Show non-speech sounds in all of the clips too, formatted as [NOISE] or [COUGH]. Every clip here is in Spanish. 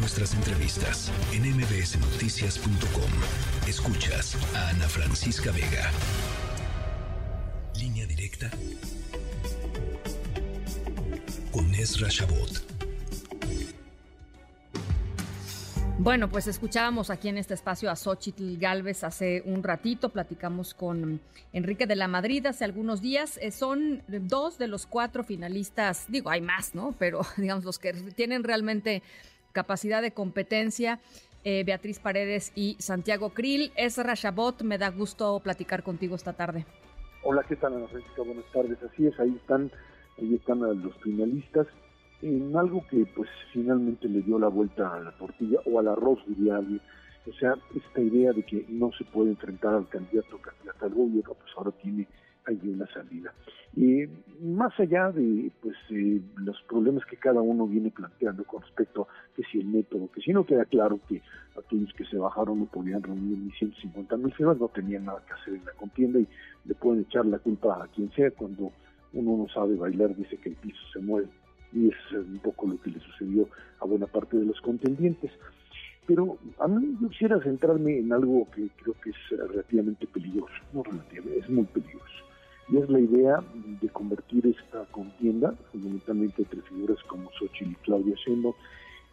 nuestras entrevistas en mbsnoticias.com. Escuchas a Ana Francisca Vega. Línea directa con Ezra Shabot. Bueno, pues escuchábamos aquí en este espacio a Xochitl Galvez hace un ratito, platicamos con Enrique de la Madrid hace algunos días. Eh, son dos de los cuatro finalistas, digo, hay más, ¿no? Pero [LAUGHS] digamos los que tienen realmente capacidad de competencia. Eh, Beatriz Paredes y Santiago Krill. Es Rashabot, me da gusto platicar contigo esta tarde. Hola, ¿qué tal, Ana Francisca? Buenas tardes. Así es, ahí están, ahí están los finalistas en algo que pues finalmente le dio la vuelta a la tortilla o al arroz diría alguien o sea esta idea de que no se puede enfrentar al candidato o candidata al gobierno pues ahora tiene ahí una salida y más allá de pues eh, los problemas que cada uno viene planteando con respecto a que si el método que si no queda claro que aquellos que se bajaron no podían reunir ni 150 mil firmas no tenían nada que hacer en la contienda y le pueden echar la culpa a quien sea cuando uno no sabe bailar dice que el piso se mueve y es un poco lo que le sucedió a buena parte de los contendientes. Pero a mí yo quisiera centrarme en algo que creo que es relativamente peligroso, no relativamente, es muy peligroso. Es la idea de convertir esta contienda, fundamentalmente entre figuras como Xochitl y Claudia Sheinbaum,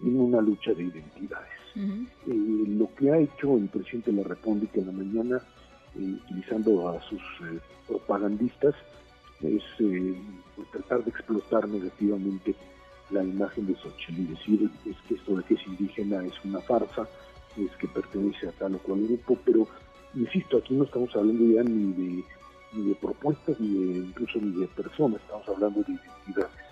en una lucha de identidades. Eh, lo que ha hecho el presidente de la República en la mañana, eh, utilizando a sus eh, propagandistas, es eh, pues, tratar de explotar negativamente la imagen de Xochitl y decir es que esto de que es indígena es una farsa, es que pertenece a tal o cual grupo, pero insisto, aquí no estamos hablando ya ni de, ni de propuestas, ni de, incluso ni de personas, estamos hablando de identidades.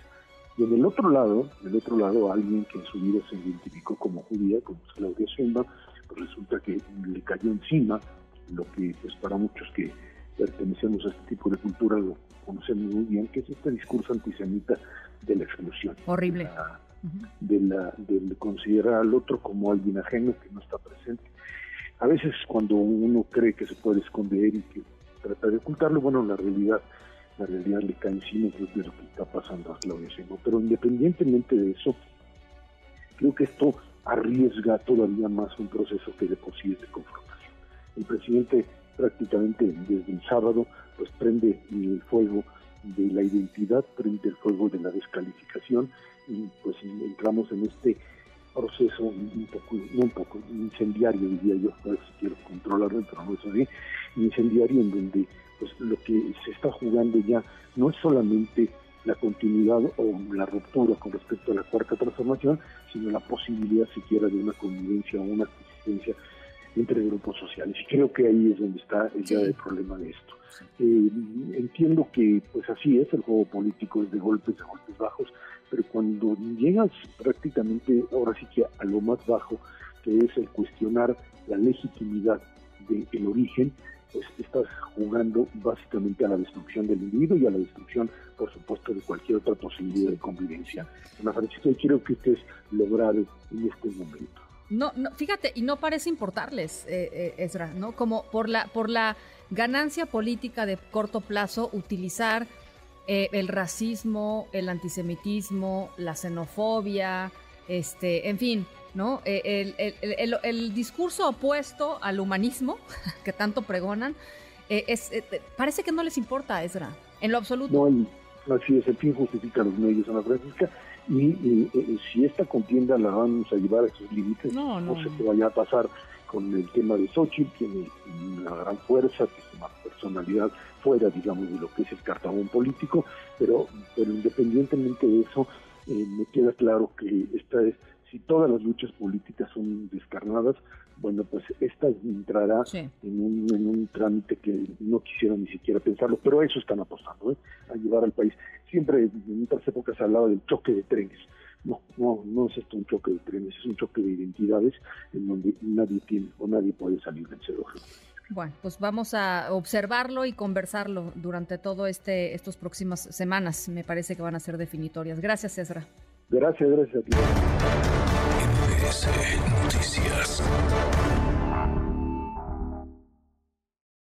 Y en el otro lado, el otro lado, alguien que en su vida se identificó como judía, como Claudia Sheinbaum, pues resulta que le cayó encima lo que pues para muchos que pertenecemos a este tipo de cultura lo conocemos muy bien, que es este discurso antisemita de la exclusión. Horrible. De la, del considerar al otro como alguien ajeno que no está presente. A veces cuando uno cree que se puede esconder y que trata de ocultarlo, bueno, la realidad, la realidad le cae encima, creo lo que está pasando a Claudia Sheinbaum. Pero independientemente de eso, creo que esto arriesga todavía más un proceso que de por sí es de confrontación. El presidente prácticamente desde el sábado, pues prende el fuego de la identidad, prende el fuego de la descalificación y pues entramos en este proceso un poco, un poco, incendiario diría yo, si quiero controlarlo, pero no es así, incendiario en donde pues lo que se está jugando ya no es solamente la continuidad o la ruptura con respecto a la cuarta transformación, sino la posibilidad siquiera de una convivencia o una existencia entre grupos sociales. Y creo que ahí es donde está el problema de esto. Eh, entiendo que pues así es, el juego político es de golpes, de golpes bajos, pero cuando llegas prácticamente ahora sí que a lo más bajo, que es el cuestionar la legitimidad del origen, pues estás jugando básicamente a la destrucción del individuo y a la destrucción, por supuesto, de cualquier otra posibilidad de convivencia. Ana Francisca, quiero que ustedes lograron en este momento. No, no, fíjate, y no parece importarles, eh, eh, Ezra, ¿no? Como por la, por la ganancia política de corto plazo, utilizar eh, el racismo, el antisemitismo, la xenofobia, este, en fin, ¿no? El, el, el, el discurso opuesto al humanismo [LAUGHS] que tanto pregonan, es, parece que no les importa, Ezra, en lo absoluto. No, así es, el fin justifica los medios, Ana Francisca y, si esta contienda la vamos a llevar a esos límites, no, no, no sé qué vaya a pasar con el tema de Xochitl, tiene una gran fuerza, tiene una personalidad fuera, digamos, de lo que es el cartabón político, pero, pero independientemente de eso, eh, me queda claro que esta es, todas las luchas políticas son descarnadas, bueno, pues esta entrará sí. en, un, en un trámite que no quisieron ni siquiera pensarlo, pero a eso están apostando, ¿eh? a llevar al país. Siempre en otras épocas se hablaba del choque de trenes. No, no, no es esto un choque de trenes, es un choque de identidades en donde nadie tiene o nadie puede salir vencedor. Bueno, pues vamos a observarlo y conversarlo durante todo este estas próximas semanas. Me parece que van a ser definitorias. Gracias, Ezra. Gracias, gracias a ti. Noticias.